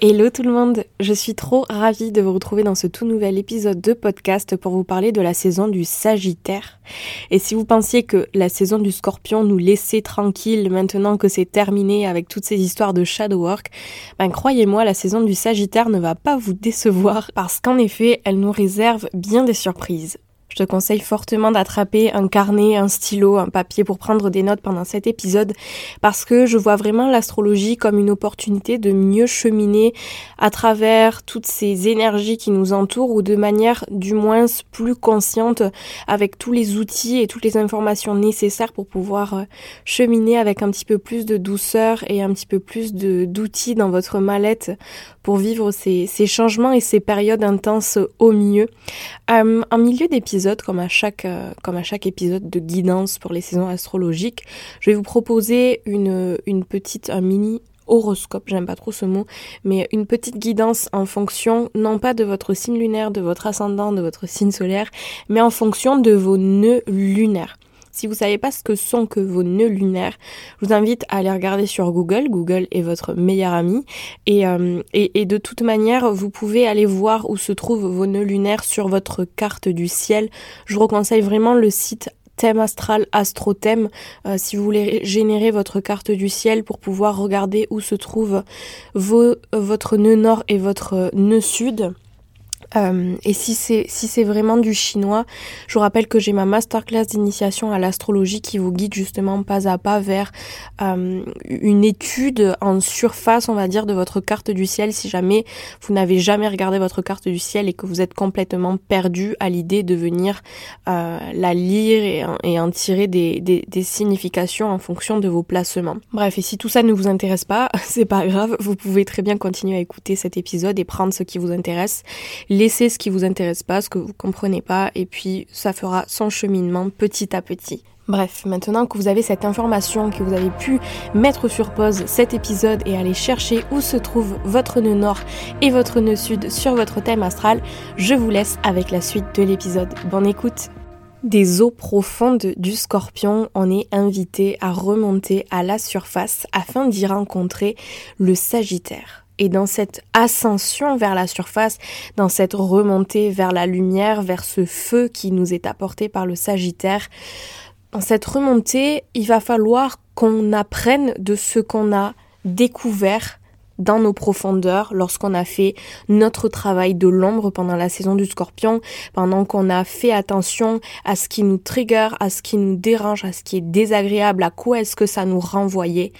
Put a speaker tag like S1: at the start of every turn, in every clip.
S1: Hello tout le monde, je suis trop ravie de vous retrouver dans ce tout nouvel épisode de podcast pour vous parler de la saison du Sagittaire. Et si vous pensiez que la saison du Scorpion nous laissait tranquille maintenant que c'est terminé avec toutes ces histoires de shadow work, ben croyez-moi, la saison du Sagittaire ne va pas vous décevoir parce qu'en effet, elle nous réserve bien des surprises. Je te conseille fortement d'attraper un carnet, un stylo, un papier pour prendre des notes pendant cet épisode parce que je vois vraiment l'astrologie comme une opportunité de mieux cheminer à travers toutes ces énergies qui nous entourent ou de manière du moins plus consciente avec tous les outils et toutes les informations nécessaires pour pouvoir euh, cheminer avec un petit peu plus de douceur et un petit peu plus d'outils dans votre mallette pour vivre ces, changements et ces périodes intenses au mieux. Euh, en milieu d'épisode, comme à chaque euh, comme à chaque épisode de guidance pour les saisons astrologiques, je vais vous proposer une, une petite un mini horoscope, j'aime pas trop ce mot, mais une petite guidance en fonction non pas de votre signe lunaire, de votre ascendant, de votre signe solaire, mais en fonction de vos nœuds lunaires. Si vous savez pas ce que sont que vos nœuds lunaires, je vous invite à aller regarder sur Google. Google est votre meilleur ami. Et, euh, de toute manière, vous pouvez aller voir où se trouvent vos nœuds lunaires sur votre carte du ciel. Je vous conseille vraiment le site thème astral astrothème euh, si vous voulez générer votre carte du ciel pour pouvoir regarder où se trouve vos, votre nœud nord et votre nœud sud. Euh, et si c'est si c'est vraiment du chinois, je vous rappelle que j'ai ma masterclass d'initiation à l'astrologie qui vous guide justement pas à pas vers euh, une étude en surface, on va dire, de votre carte du ciel. Si jamais vous n'avez jamais regardé votre carte du ciel et que vous êtes complètement perdu à l'idée de venir euh, la lire et, en tirer des, des, significations en fonction de vos placements. Bref, et si tout ça ne vous intéresse pas, c'est pas grave, vous pouvez très bien continuer à écouter cet épisode et prendre ce qui vous intéresse laissez ce qui vous intéresse pas, ce que vous comprenez pas, et puis ça fera son cheminement petit à petit. Bref, maintenant que vous avez cette information, que vous avez pu mettre sur pause cet épisode et aller chercher où se trouve votre nœud nord et votre nœud sud sur votre thème astral, je vous laisse avec la suite de l'épisode. Bonne écoute des eaux profondes du scorpion, on est invité à remonter à la surface afin d'y rencontrer le Sagittaire. Et dans cette ascension vers la surface, dans cette remontée vers la lumière, vers ce feu qui nous est apporté par le Sagittaire, dans cette remontée, il va falloir qu'on apprenne de ce qu'on a découvert dans nos profondeurs lorsqu'on a fait notre travail de l'ombre pendant la saison du scorpion, pendant qu'on a fait attention à ce qui nous trigger, à ce qui nous dérange, à ce qui est désagréable, à quoi est-ce que ça nous renvoyait.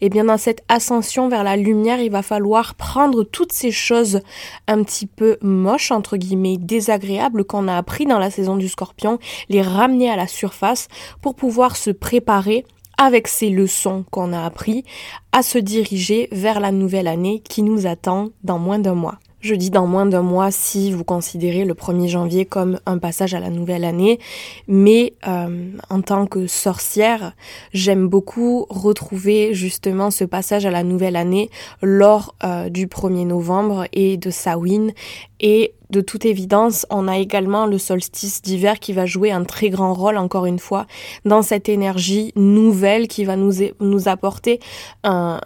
S1: Et eh bien dans cette ascension vers la lumière, il va falloir prendre toutes ces choses un petit peu moches, entre guillemets, désagréables qu'on a appris dans la saison du scorpion, les ramener à la surface pour pouvoir se préparer avec ces leçons qu'on a appris, à se diriger vers la nouvelle année qui nous attend dans moins d'un mois. Je dis dans moins d'un mois si vous considérez le 1er janvier comme un passage à la nouvelle année, mais euh, en tant que sorcière, j'aime beaucoup retrouver justement ce passage à la nouvelle année lors euh, du 1er novembre et de Samhain et de toute évidence, on a également le solstice d'hiver qui va jouer un très grand rôle, encore une fois, dans cette énergie nouvelle qui va nous, apporter un,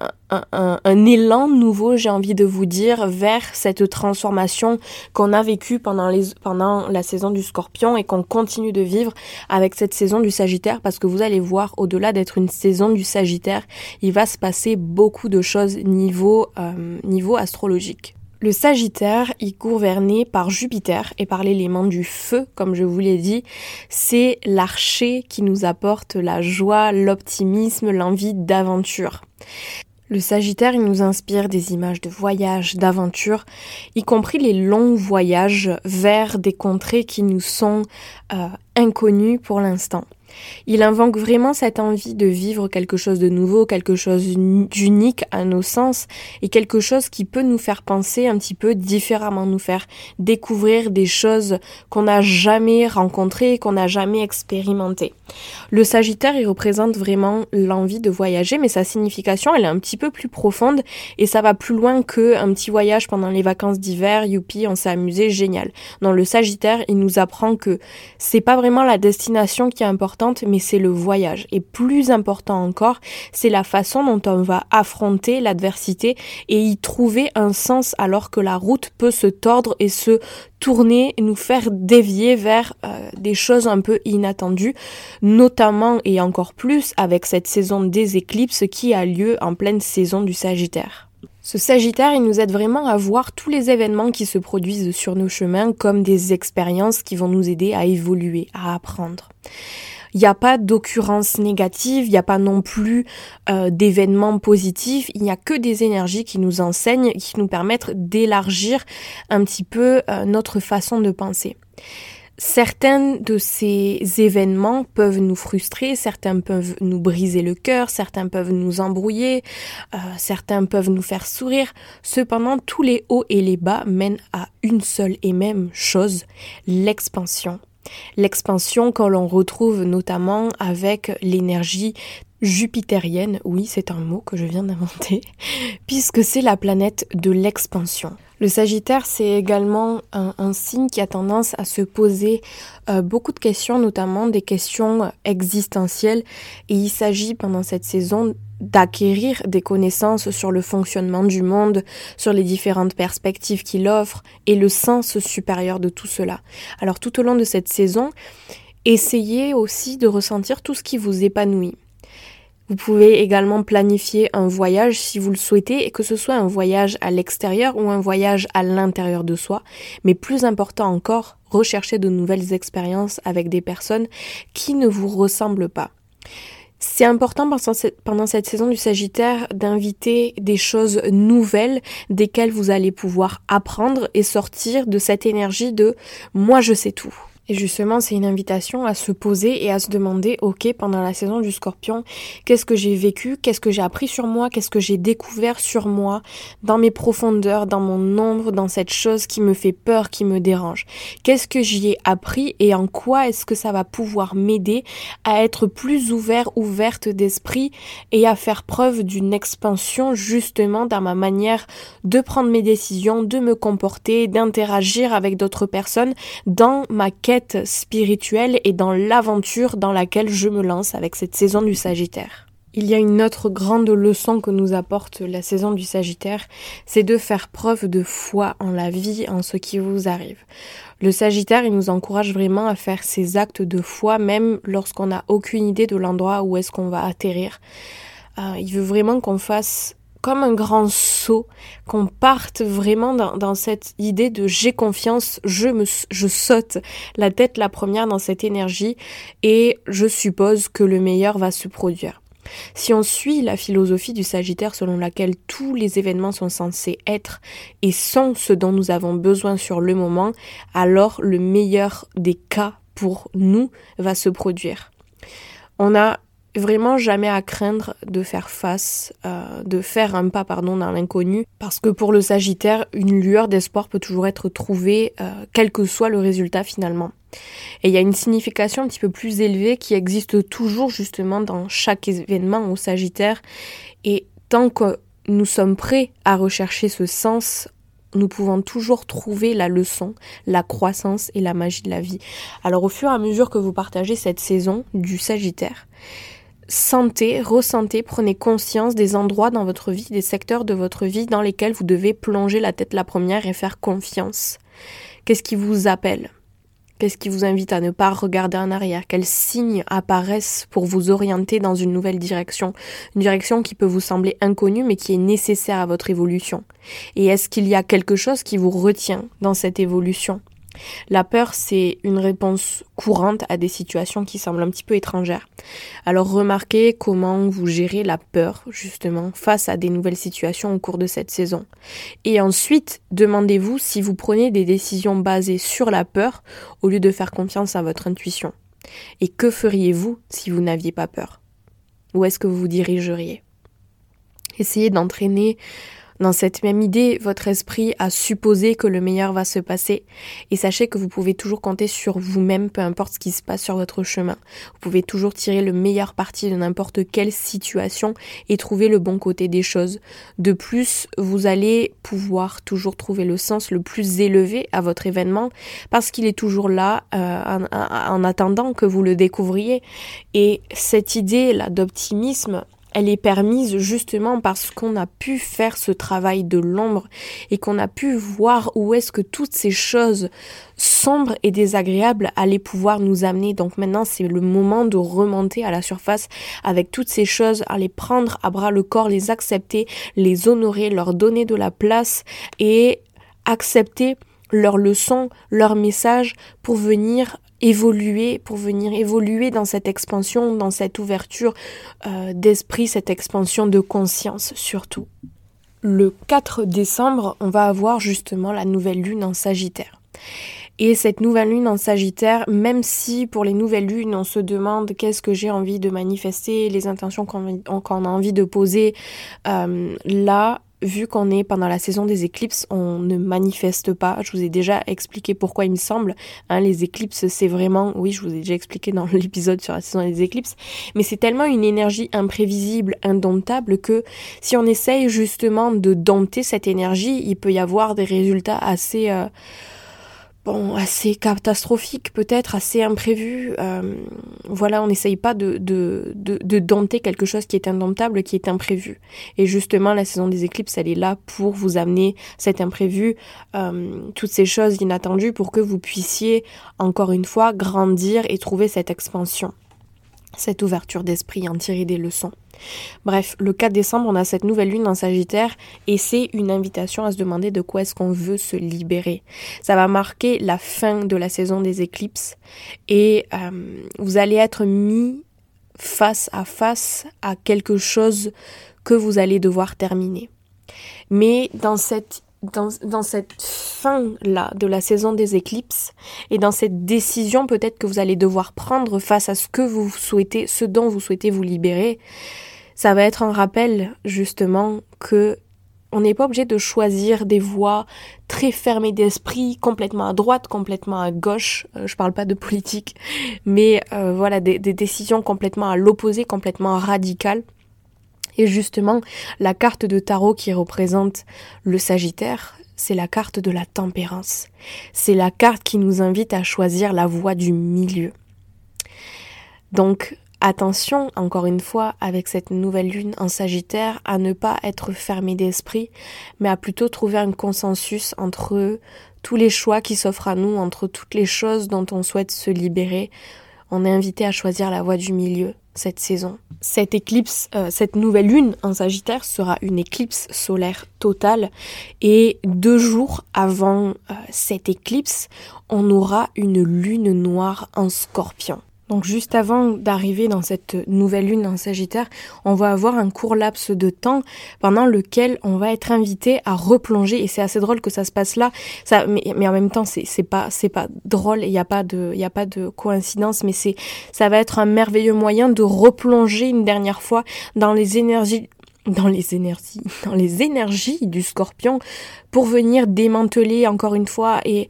S1: élan nouveau, j'ai envie de vous dire, vers cette transformation qu'on a vécue pendant, pendant la saison du scorpion et qu'on continue de vivre avec cette saison du sagittaire parce que vous allez voir, au-delà d'être une saison du sagittaire, il va se passer beaucoup de choses niveau, euh, niveau astrologique. Le Sagittaire, il gouverné par Jupiter et par l'élément du feu, comme je vous l'ai dit, c'est l'archer qui nous apporte la joie, l'optimisme, l'envie d'aventure. Le Sagittaire, nous inspire des images de voyages, d'aventures, y compris les longs voyages vers des contrées qui nous sont euh, inconnues pour l'instant. Il invoque vraiment cette envie de vivre quelque chose de nouveau, quelque chose d'unique à nos sens et quelque chose qui peut nous faire penser un petit peu différemment, nous faire découvrir des choses qu'on n'a jamais rencontrées, qu'on n'a jamais expérimentées. Le Sagittaire, il représente vraiment l'envie de voyager, mais sa signification, elle est un petit peu plus profonde et ça va plus loin que un petit voyage pendant les vacances d'hiver, youpi, on s'est amusé, génial. Dans le Sagittaire, il nous apprend que c'est pas vraiment la destination qui est importante, mais c'est le voyage. Et plus important encore, c'est la façon dont on va affronter l'adversité et y trouver un sens alors que la route peut se tordre et se tourner nous faire dévier vers euh, des choses un peu inattendues, notamment et encore plus avec cette saison des éclipses qui a lieu en pleine saison du Sagittaire. Ce Sagittaire, il nous aide vraiment à voir tous les événements qui se produisent sur nos chemins comme des expériences qui vont nous aider à évoluer, à apprendre. Il n'y a pas d'occurrence négative, il n'y a pas non plus euh, d'événements positifs, il n'y a que des énergies qui nous enseignent, qui nous permettent d'élargir un petit peu euh, notre façon de penser. Certains de ces événements peuvent nous frustrer, certains peuvent nous briser le cœur, certains peuvent nous embrouiller, euh, certains peuvent nous faire sourire. Cependant, tous les hauts et les bas mènent à une seule et même chose, l'expansion. L'expansion que l'on retrouve notamment avec l'énergie jupitérienne, oui c'est un mot que je viens d'inventer, puisque c'est la planète de l'expansion. Le Sagittaire, c'est également un, signe qui a tendance à se poser euh, beaucoup de questions, notamment des questions existentielles, et il s'agit pendant cette saison d'acquérir des connaissances sur le fonctionnement du monde, sur les différentes perspectives qu'il offre et le sens supérieur de tout cela. Alors tout au long de cette saison, essayez aussi de ressentir tout ce qui vous épanouit. Vous pouvez également planifier un voyage si vous le souhaitez et que ce soit un voyage à l'extérieur ou un voyage à l'intérieur de soi. Mais plus important encore, rechercher de nouvelles expériences avec des personnes qui ne vous ressemblent pas. C'est important pendant cette saison du Sagittaire d'inviter des choses nouvelles desquelles vous allez pouvoir apprendre et sortir de cette énergie de moi je sais tout. Et justement, c'est une invitation à se poser et à se demander, ok, pendant la saison du scorpion, qu'est-ce que j'ai vécu, qu'est-ce que j'ai appris sur moi, qu'est-ce que j'ai découvert sur moi, dans mes profondeurs, dans mon ombre, dans cette chose qui me fait peur, qui me dérange. Qu'est-ce que j'y ai appris et en quoi est-ce que ça va pouvoir m'aider à être plus ouvert, ouverte d'esprit et à faire preuve d'une expansion justement dans ma manière de prendre mes décisions, de me comporter, d'interagir avec d'autres personnes dans ma quête spirituelle et dans l'aventure dans laquelle je me lance avec cette saison du Sagittaire. Il y a une autre grande leçon que nous apporte la saison du Sagittaire, c'est de faire preuve de foi en la vie, en ce qui vous arrive. Le Sagittaire, il nous encourage vraiment à faire ces actes de foi, même lorsqu'on n'a aucune idée de l'endroit où est-ce qu'on va atterrir. Euh, il veut vraiment qu'on fasse comme un grand saut, qu'on parte vraiment dans, cette idée de j'ai confiance, je me, je saute la tête la première dans cette énergie et je suppose que le meilleur va se produire. Si on suit la philosophie du Sagittaire selon laquelle tous les événements sont censés être et sont ce dont nous avons besoin sur le moment, alors le meilleur des cas pour nous va se produire. On a vraiment jamais à craindre de faire face, euh, de faire un pas pardon dans l'inconnu, parce que pour le Sagittaire, une lueur d'espoir peut toujours être trouvée, euh, quel que soit le résultat finalement. Et il y a une signification un petit peu plus élevée qui existe toujours justement dans chaque événement au Sagittaire. Et tant que nous sommes prêts à rechercher ce sens, nous pouvons toujours trouver la leçon, la croissance et la magie de la vie. Alors au fur et à mesure que vous partagez cette saison du Sagittaire, sentez, ressentez, prenez conscience des endroits dans votre vie, des secteurs de votre vie dans lesquels vous devez plonger la tête la première et faire confiance. Qu'est-ce qui vous appelle? Qu'est-ce qui vous invite à ne pas regarder en arrière? Quels signes apparaissent pour vous orienter dans une nouvelle direction? Une direction qui peut vous sembler inconnue mais qui est nécessaire à votre évolution. Et est-ce qu'il y a quelque chose qui vous retient dans cette évolution? La peur, c'est une réponse courante à des situations qui semblent un petit peu étrangères. Alors remarquez comment vous gérez la peur, justement, face à des nouvelles situations au cours de cette saison. Et ensuite, demandez-vous si vous prenez des décisions basées sur la peur au lieu de faire confiance à votre intuition. Et que feriez-vous si vous n'aviez pas peur? Où est-ce que vous vous dirigeriez? Essayez d'entraîner dans cette même idée, votre esprit a supposé que le meilleur va se passer et sachez que vous pouvez toujours compter sur vous-même, peu importe ce qui se passe sur votre chemin. Vous pouvez toujours tirer le meilleur parti de n'importe quelle situation et trouver le bon côté des choses. De plus, vous allez pouvoir toujours trouver le sens le plus élevé à votre événement parce qu'il est toujours là euh, en, en attendant que vous le découvriez. Et cette idée là d'optimisme, elle est permise justement parce qu'on a pu faire ce travail de l'ombre et qu'on a pu voir où est-ce que toutes ces choses sombres et désagréables allaient pouvoir nous amener. Donc maintenant, c'est le moment de remonter à la surface avec toutes ces choses, à les prendre à bras le corps, les accepter, les honorer, leur donner de la place et accepter leurs leçons, leurs messages pour venir évoluer, pour venir évoluer dans cette expansion, dans cette ouverture euh, d'esprit, cette expansion de conscience surtout. Le 4 décembre, on va avoir justement la nouvelle lune en Sagittaire. Et cette nouvelle lune en Sagittaire, même si pour les nouvelles lunes on se demande qu'est-ce que j'ai envie de manifester, les intentions qu'on a envie de poser, euh, là vu qu'on est pendant la saison des éclipses, on ne manifeste pas. Je vous ai déjà expliqué pourquoi il me semble. Hein, les éclipses, c'est vraiment, oui, je vous ai déjà expliqué dans l'épisode sur la saison des éclipses, mais c'est tellement une énergie imprévisible, indomptable que si on essaye justement de dompter cette énergie, il peut y avoir des résultats assez euh, bon, assez catastrophique peut-être, assez imprévu. Euh, voilà, on n'essaye pas de, de, de, dompter quelque chose qui est indomptable, qui est imprévu. Et justement, la saison des éclipses, elle est là pour vous amener cet imprévu, euh, toutes ces choses inattendues pour que vous puissiez, encore une fois, grandir et trouver cette expansion, cette ouverture d'esprit, en tirer des leçons. Bref, le 4 décembre, on a cette nouvelle lune en Sagittaire et c'est une invitation à se demander de quoi est-ce qu'on veut se libérer. Ça va marquer la fin de la saison des éclipses et euh, vous allez être mis face à face à quelque chose que vous allez devoir terminer. Mais dans cette dans, cette fin-là de la saison des éclipses et dans cette décision peut-être que vous allez devoir prendre face à ce que vous souhaitez, ce dont vous souhaitez vous libérer, ça va être un rappel justement que on n'est pas obligé de choisir des voies très fermées d'esprit, complètement à droite, complètement à gauche. Euh, je parle pas de politique, mais euh, voilà des, décisions complètement à l'opposé, complètement radicales. Et justement, la carte de tarot qui représente le Sagittaire, c'est la carte de la tempérance. C'est la carte qui nous invite à choisir la voie du milieu. Donc, Attention, encore une fois, avec cette nouvelle lune en Sagittaire, à ne pas être fermé d'esprit, mais à plutôt trouver un consensus entre tous les choix qui s'offrent à nous, entre toutes les choses dont on souhaite se libérer. On est invité à choisir la voie du milieu cette saison. Cette éclipse, euh, cette nouvelle lune en Sagittaire sera une éclipse solaire totale et deux jours avant euh, cette éclipse, on aura une lune noire en scorpion. Donc juste avant d'arriver dans cette nouvelle lune en Sagittaire, on va avoir un court laps de temps pendant lequel on va être invité à replonger. Et c'est assez drôle que ça se passe là. Mais, en même temps c'est pas c'est pas drôle, il n'y a pas de a pas de coïncidence, mais ça va être un merveilleux moyen de replonger une dernière fois dans les énergies dans les énergies, dans les énergies du scorpion pour venir démanteler encore une fois et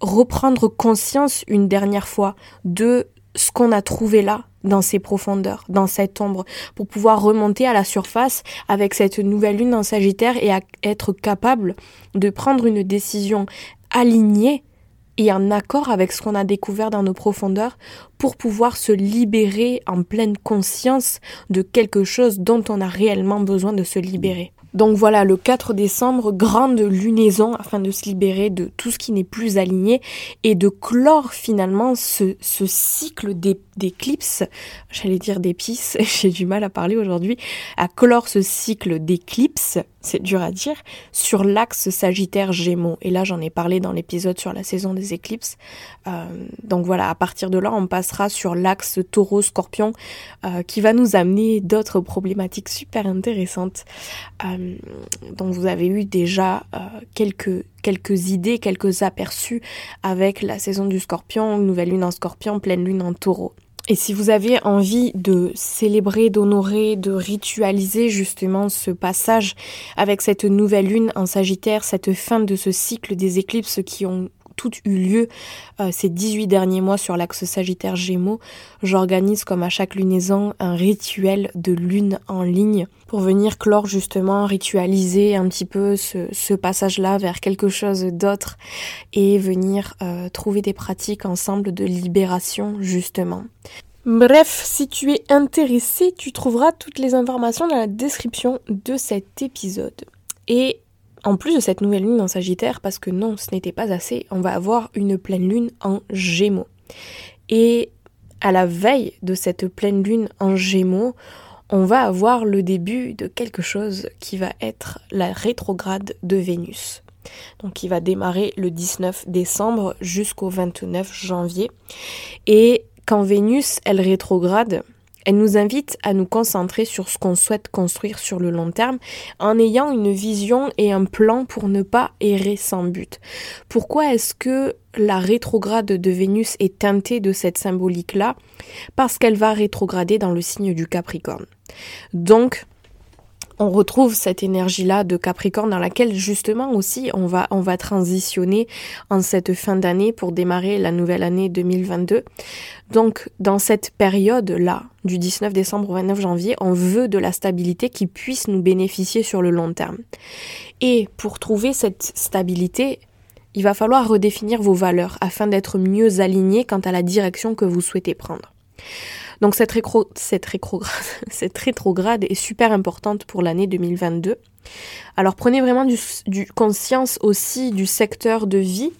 S1: reprendre conscience une dernière fois de ce qu'on a trouvé là, dans ces profondeurs, dans cette ombre, pour pouvoir remonter à la surface avec cette nouvelle lune en Sagittaire et être capable de prendre une décision alignée et en accord avec ce qu'on a découvert dans nos profondeurs pour pouvoir se libérer en pleine conscience de quelque chose dont on a réellement besoin de se libérer. Donc voilà, le 4 décembre, grande lunaison afin de se libérer de tout ce qui n'est plus aligné et de clore finalement ce, cycle d'éclipses, j'allais dire d'épices, j'ai du mal à parler aujourd'hui, à clore ce cycle d'éclipses c'est dur à dire, sur l'axe Sagittaire-Gémeaux. Et là, j'en ai parlé dans l'épisode sur la saison des éclipses. Euh, donc voilà, à partir de là, on passera sur l'axe Taureau-Scorpion, euh, qui va nous amener d'autres problématiques super intéressantes. Euh, donc vous avez eu déjà quelques quelques idées, quelques aperçus avec la saison du Scorpion, nouvelle lune en Scorpion, pleine lune en Taureau. Et si vous avez envie de célébrer, d'honorer, de ritualiser justement ce passage avec cette nouvelle lune en Sagittaire, cette fin de ce cycle des éclipses qui ont toutes eu lieu euh, ces 18 derniers mois sur l'axe Sagittaire Gémeaux, j'organise comme à chaque lunaison un rituel de lune en ligne pour venir clore justement, ritualiser un petit peu ce, passage-là vers quelque chose d'autre et venir euh, trouver des pratiques ensemble de libération justement. Bref, si tu es intéressé, tu trouveras toutes les informations dans la description de cet épisode. Et en plus de cette nouvelle lune en Sagittaire, parce que non, ce n'était pas assez, on va avoir une pleine lune en Gémeaux. Et à la veille de cette pleine lune en Gémeaux, on va avoir le début de quelque chose qui va être la rétrograde de Vénus. Donc qui va démarrer le 19 décembre jusqu'au 29 janvier. Et quand Vénus, elle rétrograde, elle nous invite à nous concentrer sur ce qu'on souhaite construire sur le long terme en ayant une vision et un plan pour ne pas errer sans but. Pourquoi est-ce que la rétrograde de Vénus est teintée de cette symbolique-là? Parce qu'elle va rétrograder dans le signe du Capricorne. Donc, on retrouve cette énergie-là de Capricorne dans laquelle justement aussi on va, on va transitionner en cette fin d'année pour démarrer la nouvelle année 2022. Donc dans cette période-là, du 19 décembre au 29 janvier, on veut de la stabilité qui puisse nous bénéficier sur le long terme. Et pour trouver cette stabilité, il va falloir redéfinir vos valeurs afin d'être mieux aligné quant à la direction que vous souhaitez prendre. Donc cette, rétrograde est super importante pour l'année 2022. Alors prenez vraiment conscience aussi du secteur de vie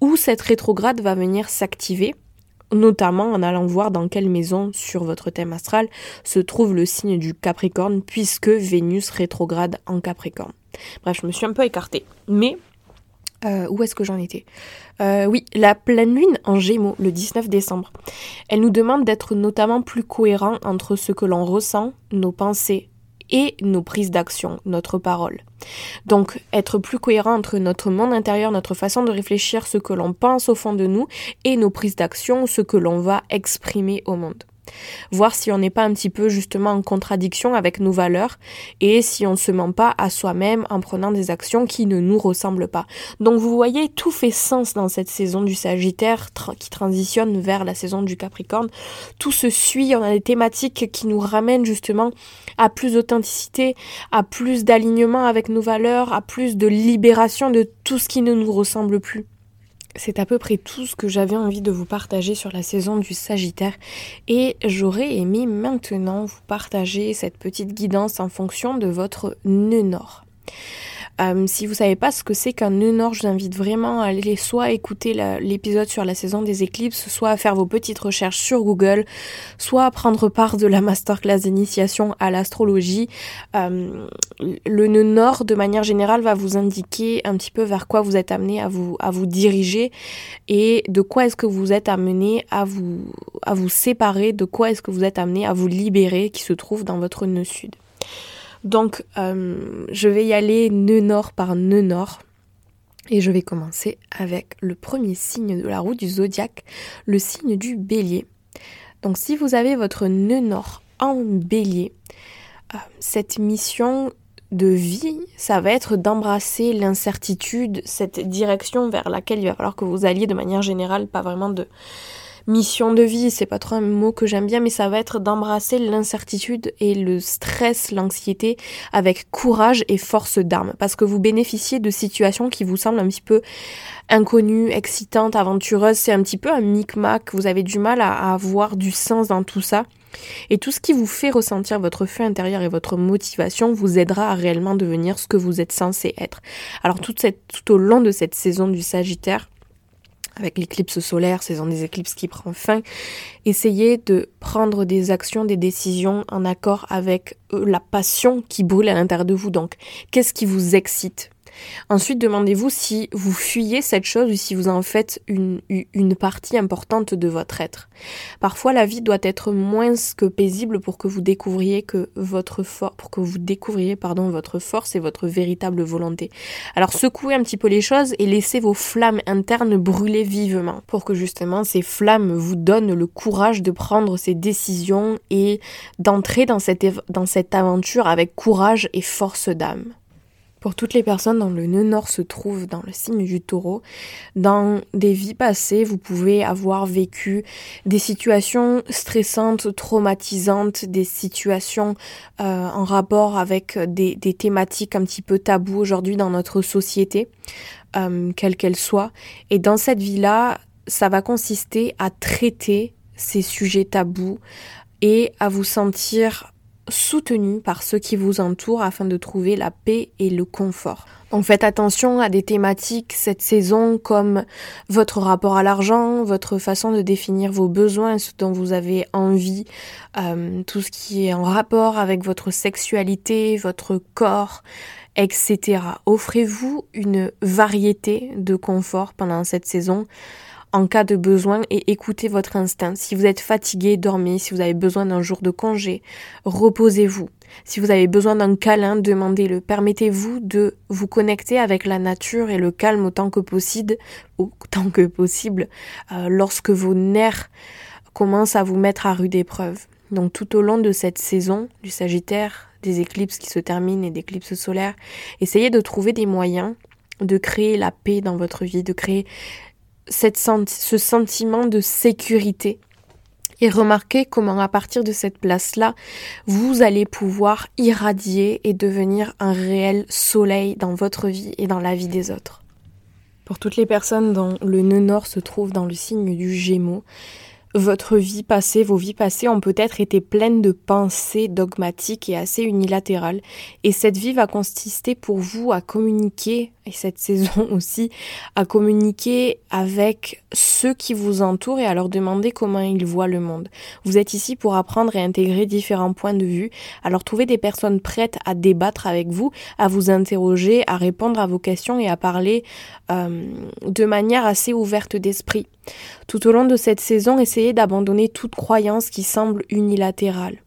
S1: où cette rétrograde va venir s'activer, notamment en allant voir dans quelle maison sur votre thème astral se trouve le signe du Capricorne, puisque Vénus rétrograde en Capricorne. Bref, je me suis un peu écartée. Mais euh, où est-ce que j'en étais euh, Oui, la pleine lune en Gémeaux, le 19 décembre. Elle nous demande d'être notamment plus cohérent entre ce que l'on ressent, nos pensées et nos prises d'action, notre parole. Donc, être plus cohérent entre notre monde intérieur, notre façon de réfléchir, ce que l'on pense au fond de nous, et nos prises d'action, ce que l'on va exprimer au monde voir si on n'est pas un petit peu justement en contradiction avec nos valeurs et si on ne se ment pas à soi-même en prenant des actions qui ne nous ressemblent pas. Donc vous voyez, tout fait sens dans cette saison du Sagittaire qui transitionne vers la saison du Capricorne. Tout se suit, on a des thématiques qui nous ramènent justement à plus d'authenticité, à plus d'alignement avec nos valeurs, à plus de libération de tout ce qui ne nous ressemble plus. C'est à peu près tout ce que j'avais envie de vous partager sur la saison du Sagittaire et j'aurais aimé maintenant vous partager cette petite guidance en fonction de votre nœud nord. Euh, si vous savez pas ce que c'est qu'un nœud nord, je vous invite vraiment à aller soit écouter l'épisode sur la saison des éclipses, soit à faire vos petites recherches sur Google, soit à prendre part de la masterclass d'initiation à l'astrologie. Euh, le nœud nord, de manière générale, va vous indiquer un petit peu vers quoi vous êtes amené à vous, à vous diriger et de quoi est-ce que vous êtes amené à vous, à vous séparer, de quoi est-ce que vous êtes amené à vous libérer qui se trouve dans votre nœud sud. Donc, euh, je vais y aller nœud nord par nœud nord. Et je vais commencer avec le premier signe de la roue du zodiaque, le signe du bélier. Donc, si vous avez votre nœud nord en bélier, euh, cette mission de vie, ça va être d'embrasser l'incertitude, cette direction vers laquelle il va falloir que vous alliez de manière générale, pas vraiment de mission de vie, c'est pas trop un mot que j'aime bien, mais ça va être d'embrasser l'incertitude et le stress, l'anxiété avec courage et force d'armes. Parce que vous bénéficiez de situations qui vous semblent un petit peu inconnues, excitantes, aventureuses. C'est un petit peu un micmac. Vous avez du mal à avoir du sens dans tout ça. Et tout ce qui vous fait ressentir votre feu intérieur et votre motivation vous aidera à réellement devenir ce que vous êtes censé être. Alors tout, tout au long de cette saison du Sagittaire, avec l'éclipse solaire, saison des éclipses qui prend fin, essayez de prendre des actions, des décisions en accord avec euh, la passion qui brûle à l'intérieur de vous. Donc, qu'est-ce qui vous excite Ensuite, demandez-vous si vous fuyez cette chose ou si vous en faites une, partie importante de votre être. Parfois, la vie doit être moins que paisible pour que vous découvriez que votre for pour que vous découvriez pardon votre force et votre véritable volonté. Alors secouez un petit peu les choses et laissez vos flammes internes brûler vivement pour que justement ces flammes vous donnent le courage de prendre ces décisions et d'entrer dans cette, dans cette aventure avec courage et force d'âme. Pour toutes les personnes dont le nœud nord se trouve dans le signe du taureau, dans des vies passées, vous pouvez avoir vécu des situations stressantes, traumatisantes, des situations euh, en rapport avec des, thématiques un petit peu taboues aujourd'hui dans notre société, euh, quelle qu'elle soit. Et dans cette vie-là, ça va consister à traiter ces sujets tabous et à vous sentir soutenu par ceux qui vous entourent afin de trouver la paix et le confort. Donc faites attention à des thématiques cette saison comme votre rapport à l'argent, votre façon de définir vos besoins, ce dont vous avez envie, euh, tout ce qui est en rapport avec votre sexualité, votre corps, etc. Offrez-vous une variété de confort pendant cette saison en cas de besoin et écoutez votre instinct. Si vous êtes fatigué, dormez. Si vous avez besoin d'un jour de congé, reposez-vous. Si vous avez besoin d'un câlin, demandez-le. Permettez-vous de vous connecter avec la nature et le calme autant que possible, autant que possible, euh, lorsque vos nerfs commencent à vous mettre à rude épreuve. Donc tout au long de cette saison du Sagittaire, des éclipses qui se terminent et d'éclipses solaires, essayez de trouver des moyens de créer la paix dans votre vie, de créer ce sentiment de sécurité. Et remarquez comment à partir de cette place-là, vous allez pouvoir irradier et devenir un réel soleil dans votre vie et dans la vie des autres. Pour toutes les personnes dont le nœud nord se trouve dans le signe du Gémeaux, votre vie passée, vos vies passées ont peut-être été pleines de pensées dogmatiques et assez unilatérales. Et cette vie va consister pour vous à communiquer, et cette saison aussi, à communiquer avec ceux qui vous entourent et à leur demander comment ils voient le monde. Vous êtes ici pour apprendre et intégrer différents points de vue, alors trouver des personnes prêtes à débattre avec vous, à vous interroger, à répondre à vos questions et à parler euh, de manière assez ouverte d'esprit. Tout au long de cette saison, essayez d'abandonner toute croyance qui semble unilatérale.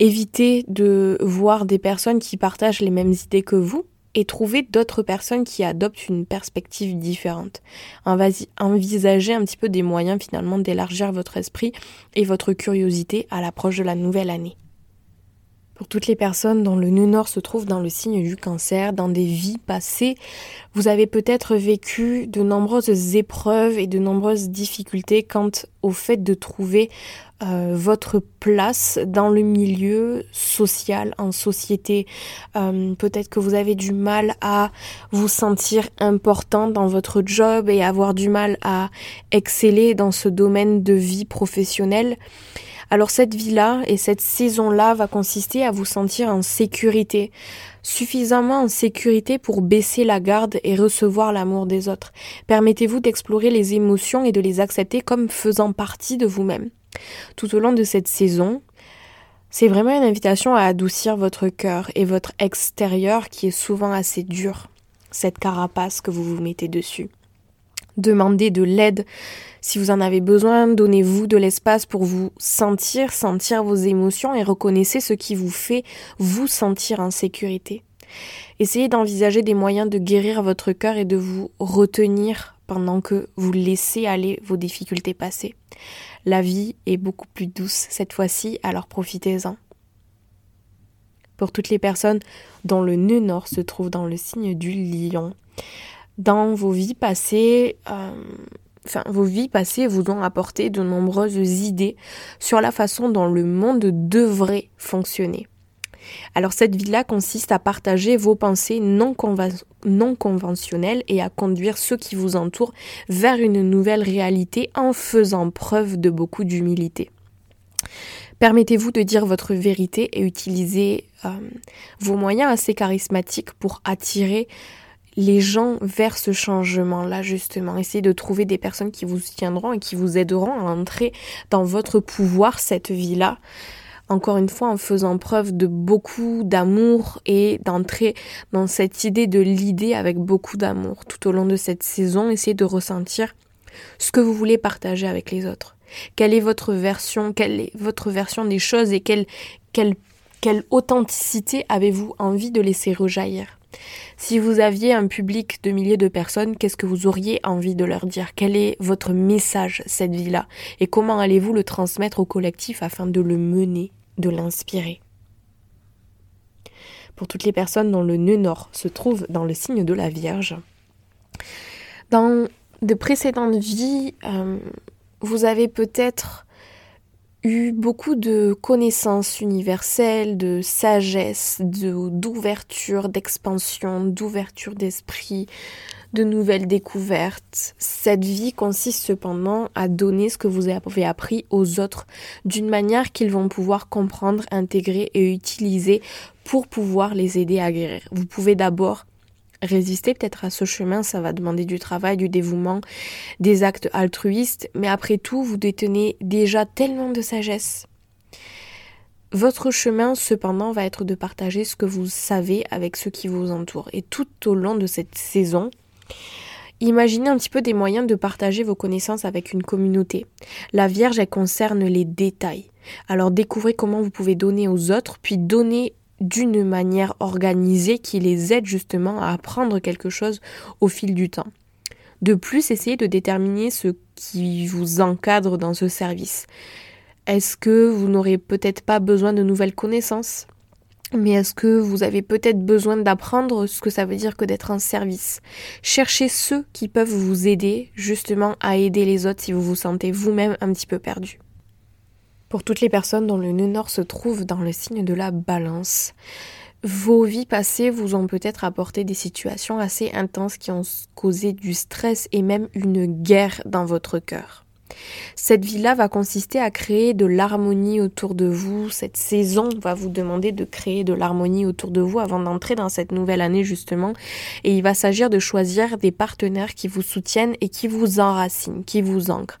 S1: Évitez de voir des personnes qui partagent les mêmes idées que vous et trouvez d'autres personnes qui adoptent une perspective différente. Envisagez un petit peu des moyens finalement d'élargir votre esprit et votre curiosité à l'approche de la nouvelle année. Pour toutes les personnes dont le nœud nord se trouve dans le signe du cancer, dans des vies passées, vous avez peut-être vécu de nombreuses épreuves et de nombreuses difficultés quant au fait de trouver euh, votre place dans le milieu social, en société. Euh, peut-être que vous avez du mal à vous sentir important dans votre job et avoir du mal à exceller dans ce domaine de vie professionnelle. Alors cette vie-là et cette saison-là va consister à vous sentir en sécurité, suffisamment en sécurité pour baisser la garde et recevoir l'amour des autres. Permettez-vous d'explorer les émotions et de les accepter comme faisant partie de vous-même. Tout au long de cette saison, c'est vraiment une invitation à adoucir votre cœur et votre extérieur qui est souvent assez dur, cette carapace que vous vous mettez dessus. Demandez de l'aide si vous en avez besoin, donnez-vous de l'espace pour vous sentir, sentir vos émotions et reconnaissez ce qui vous fait vous sentir en sécurité. Essayez d'envisager des moyens de guérir votre cœur et de vous retenir pendant que vous laissez aller vos difficultés passées. La vie est beaucoup plus douce cette fois-ci, alors profitez-en. Pour toutes les personnes dont le nœud nord se trouve dans le signe du lion, dans vos vies passées, euh, vos vies passées vous ont apporté de nombreuses idées sur la façon dont le monde devrait fonctionner. Alors cette vie-là consiste à partager vos pensées non, conventionnelles et à conduire ceux qui vous entourent vers une nouvelle réalité en faisant preuve de beaucoup d'humilité. Permettez-vous de dire votre vérité et utilisez euh, vos moyens assez charismatiques pour attirer les gens vers ce changement-là, justement. Essayez de trouver des personnes qui vous soutiendront et qui vous aideront à entrer dans votre pouvoir, cette vie-là encore une fois en faisant preuve de beaucoup d'amour et d'entrer dans cette idée de l'idée avec beaucoup d'amour. Tout au long de cette saison, essayez de ressentir ce que vous voulez partager avec les autres. Quelle est votre version, quelle est votre version des choses et quelle, quelle, quelle authenticité avez-vous envie de laisser rejaillir? Si vous aviez un public de milliers de personnes, qu'est-ce que vous auriez envie de leur dire? Quel est votre message, cette vie-là? Et comment allez-vous le transmettre au collectif afin de le mener, de l'inspirer? Pour toutes les personnes dont le nœud nord se trouve dans le signe de la Vierge, dans de précédentes vies, euh, vous avez peut-être eu beaucoup de connaissances universelles, de sagesse, d'ouverture, d'expansion, d'ouverture d'esprit, de nouvelles découvertes. Cette vie consiste cependant à donner ce que vous avez appris aux autres d'une manière qu'ils vont pouvoir comprendre, intégrer et utiliser pour pouvoir les aider à guérir. Vous pouvez d'abord résister peut-être à ce chemin, ça va demander du travail, du dévouement, des actes altruistes, mais après tout, vous détenez déjà tellement de sagesse. Votre chemin, cependant, va être de partager ce que vous savez avec ceux qui vous entourent. Et tout au long de cette saison, Imaginez un petit peu des moyens de partager vos connaissances avec une communauté. La Vierge, elle concerne les détails. Alors découvrez comment vous pouvez donner aux autres, puis donner d'une manière organisée qui les aide justement à apprendre quelque chose au fil du temps. De plus, essayez de déterminer ce qui vous encadre dans ce service. Est-ce que vous n'aurez peut-être pas besoin de nouvelles connaissances? Mais est-ce que vous avez peut-être besoin d'apprendre ce que ça veut dire que d'être en service? Cherchez ceux qui peuvent vous aider justement à aider les autres si vous vous sentez vous-même un petit peu perdu. Pour toutes les personnes dont le nœud nord se trouve dans le signe de la balance, vos vies passées vous ont peut-être apporté des situations assez intenses qui ont causé du stress et même une guerre dans votre cœur. Cette vie-là va consister à créer de l'harmonie autour de vous. Cette saison va vous demander de créer de l'harmonie autour de vous avant d'entrer dans cette nouvelle année justement. Et il va s'agir de choisir des partenaires qui vous soutiennent et qui vous enracinent, qui vous ancrent.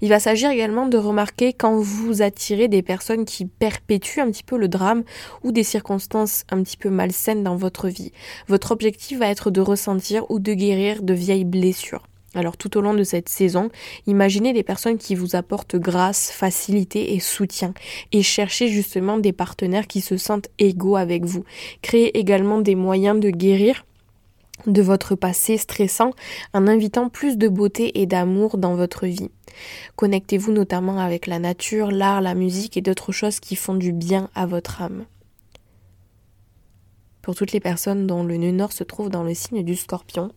S1: Il va s'agir également de remarquer quand vous attirez des personnes qui perpétuent un petit peu le drame ou des circonstances un petit peu malsaines dans votre vie. Votre objectif va être de ressentir ou de guérir de vieilles blessures. Alors tout au long de cette saison, imaginez des personnes qui vous apportent grâce, facilité et soutien et cherchez justement des partenaires qui se sentent égaux avec vous. Créez également des moyens de guérir de votre passé stressant en invitant plus de beauté et d'amour dans votre vie. Connectez-vous notamment avec la nature, l'art, la musique et d'autres choses qui font du bien à votre âme. Pour toutes les personnes dont le nœud nord se trouve dans le signe du scorpion,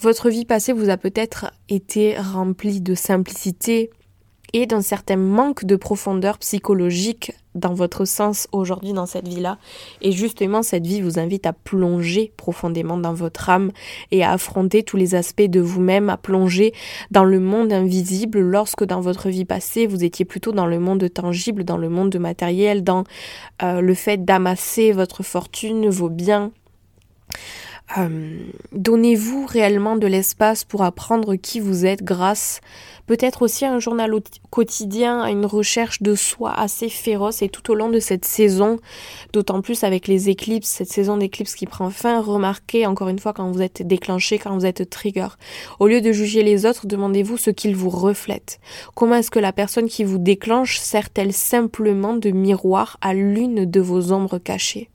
S1: votre vie passée vous a peut-être été remplie de simplicité, et d'un certain manque de profondeur psychologique dans votre sens aujourd'hui dans cette vie-là. Et justement, cette vie vous invite à plonger profondément dans votre âme et à affronter tous les aspects de vous-même, à plonger dans le monde invisible lorsque dans votre vie passée, vous étiez plutôt dans le monde tangible, dans le monde matériel, dans euh, le fait d'amasser votre fortune, vos biens. Euh, donnez-vous réellement de l'espace pour apprendre qui vous êtes grâce peut-être aussi un journal quotidien, à une recherche de soi assez féroce et tout au long de cette saison, d'autant plus avec les éclipses, cette saison d'éclipse qui prend fin, remarquez encore une fois quand vous êtes déclenché, quand vous êtes trigger. Au lieu de juger les autres, demandez-vous ce qu'ils vous reflètent. Comment est-ce que la personne qui vous déclenche sert-elle simplement de miroir à l'une de vos ombres cachées?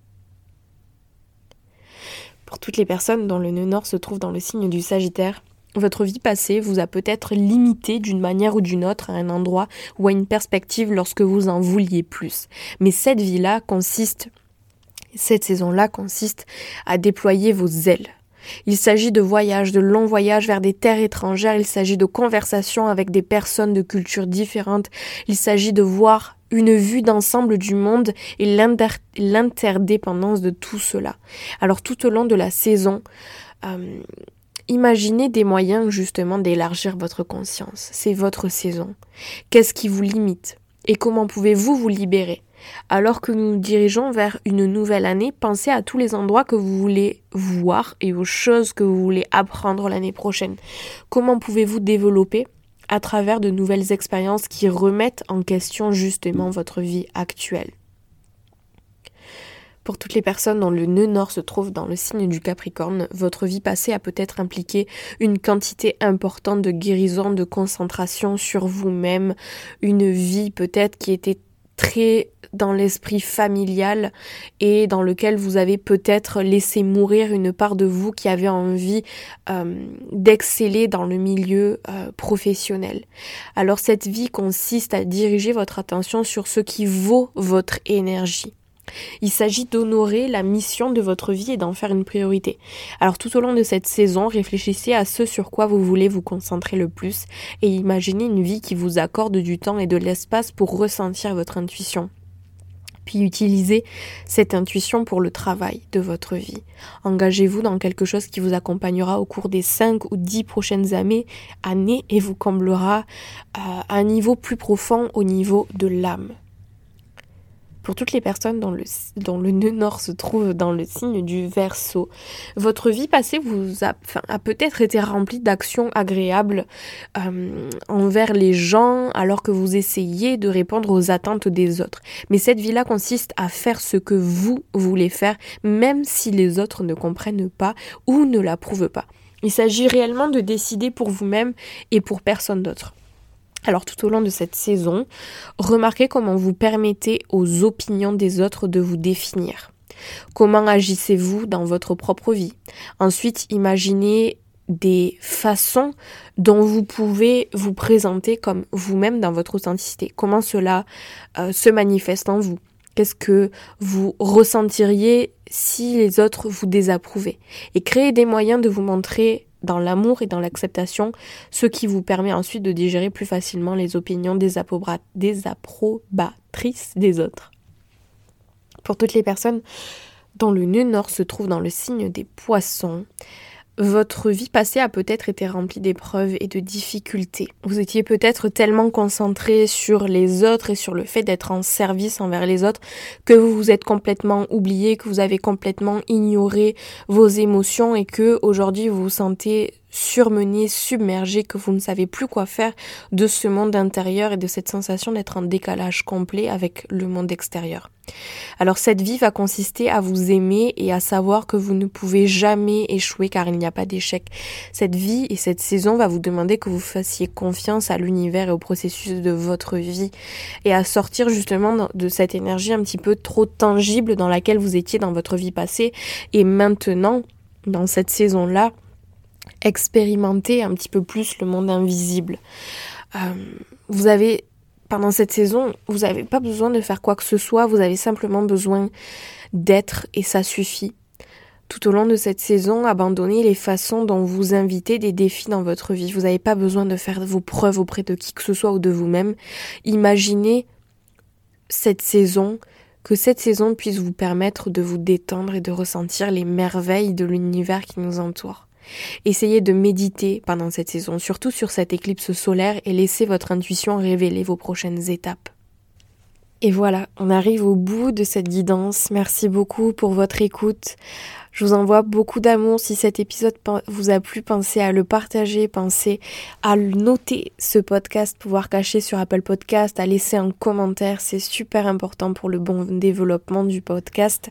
S1: Pour toutes les personnes dont le nœud nord se trouve dans le signe du Sagittaire, votre vie passée vous a peut-être limité d'une manière ou d'une autre à un endroit ou à une perspective lorsque vous en vouliez plus. Mais cette vie-là consiste, cette saison-là consiste à déployer vos ailes. Il s'agit de voyages, de longs voyages vers des terres étrangères, il s'agit de conversations avec des personnes de cultures différentes, il s'agit de voir une vue d'ensemble du monde et l'interdépendance de tout cela. Alors tout au long de la saison, euh, imaginez des moyens justement d'élargir votre conscience. C'est votre saison. Qu'est-ce qui vous limite? Et comment pouvez-vous vous libérer? Alors que nous nous dirigeons vers une nouvelle année, pensez à tous les endroits que vous voulez voir et aux choses que vous voulez apprendre l'année prochaine. Comment pouvez-vous développer à travers de nouvelles expériences qui remettent en question justement votre vie actuelle. Pour toutes les personnes dont le nœud nord se trouve dans le signe du Capricorne, votre vie passée a peut-être impliqué une quantité importante de guérison, de concentration sur vous-même, une vie peut-être qui était dans l'esprit familial et dans lequel vous avez peut-être laissé mourir une part de vous qui avait envie euh, d'exceller dans le milieu euh, professionnel. Alors cette vie consiste à diriger votre attention sur ce qui vaut votre énergie. Il s'agit d'honorer la mission de votre vie et d'en faire une priorité. Alors tout au long de cette saison, réfléchissez à ce sur quoi vous voulez vous concentrer le plus et imaginez une vie qui vous accorde du temps et de l'espace pour ressentir votre intuition. Puis utilisez cette intuition pour le travail de votre vie. Engagez-vous dans quelque chose qui vous accompagnera au cours des 5 ou 10 prochaines années, années et vous comblera euh, à un niveau plus profond au niveau de l'âme. Pour toutes les personnes dont le, nœud nord se trouve dans le signe du Verseau, votre vie passée vous a, a peut-être été remplie d'actions agréables euh, envers les gens alors que vous essayez de répondre aux attentes des autres. Mais cette vie-là consiste à faire ce que vous voulez faire, même si les autres ne comprennent pas ou ne l'approuvent pas. Il s'agit réellement de décider pour vous-même et pour personne d'autre. Alors tout au long de cette saison, remarquez comment vous permettez aux opinions des autres de vous définir. Comment agissez-vous dans votre propre vie? Ensuite, imaginez des façons dont vous pouvez vous présenter comme vous-même dans votre authenticité. Comment cela euh, se manifeste en vous? Qu'est-ce que vous ressentiriez si les autres vous désapprouvaient Et créez des moyens de vous montrer dans l'amour et dans l'acceptation, ce qui vous permet ensuite de digérer plus facilement les opinions désapprobatrices des autres. Pour toutes les personnes dont le nœud nord se trouve dans le signe des poissons, votre vie passée a peut-être été remplie d'épreuves et de difficultés. Vous étiez peut-être tellement concentré sur les autres et sur le fait d'être en service envers les autres que vous vous êtes complètement oublié, que vous avez complètement ignoré vos émotions et que aujourd'hui vous vous sentez surmené, submergé, que vous ne savez plus quoi faire de ce monde intérieur et de cette sensation d'être en décalage complet avec le monde extérieur. Alors cette vie va consister à vous aimer et à savoir que vous ne pouvez jamais échouer car il n'y a pas d'échec. Cette vie et cette saison va vous demander que vous fassiez confiance à l'univers et au processus de votre vie et à sortir justement de cette énergie un petit peu trop tangible dans laquelle vous étiez dans votre vie passée et maintenant dans cette saison-là expérimenter un petit peu plus le monde invisible. Euh, vous avez, pendant cette saison, vous n'avez pas besoin de faire quoi que ce soit, vous avez simplement besoin d'être et ça suffit. Tout au long de cette saison, abandonnez les façons dont vous invitez des défis dans votre vie. Vous n'avez pas besoin de faire vos preuves auprès de qui que ce soit ou de vous-même. Imaginez cette saison, que cette saison puisse vous permettre de vous détendre et de ressentir les merveilles de l'univers qui nous entoure. Essayez de méditer pendant cette saison, surtout sur cette éclipse solaire, et laissez votre intuition révéler vos prochaines étapes. Et voilà, on arrive au bout de cette guidance. Merci beaucoup pour votre écoute. Je vous envoie beaucoup d'amour. Si cet épisode vous a plu, pensez à le partager, pensez à noter ce podcast, pouvoir cacher sur Apple Podcast, à laisser un commentaire. C'est super important pour le bon développement du podcast.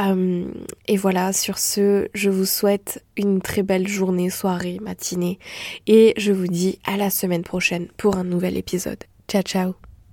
S1: Euh, et voilà, sur ce, je vous souhaite une très belle journée, soirée, matinée. Et je vous dis à la semaine prochaine pour un nouvel épisode. Ciao, ciao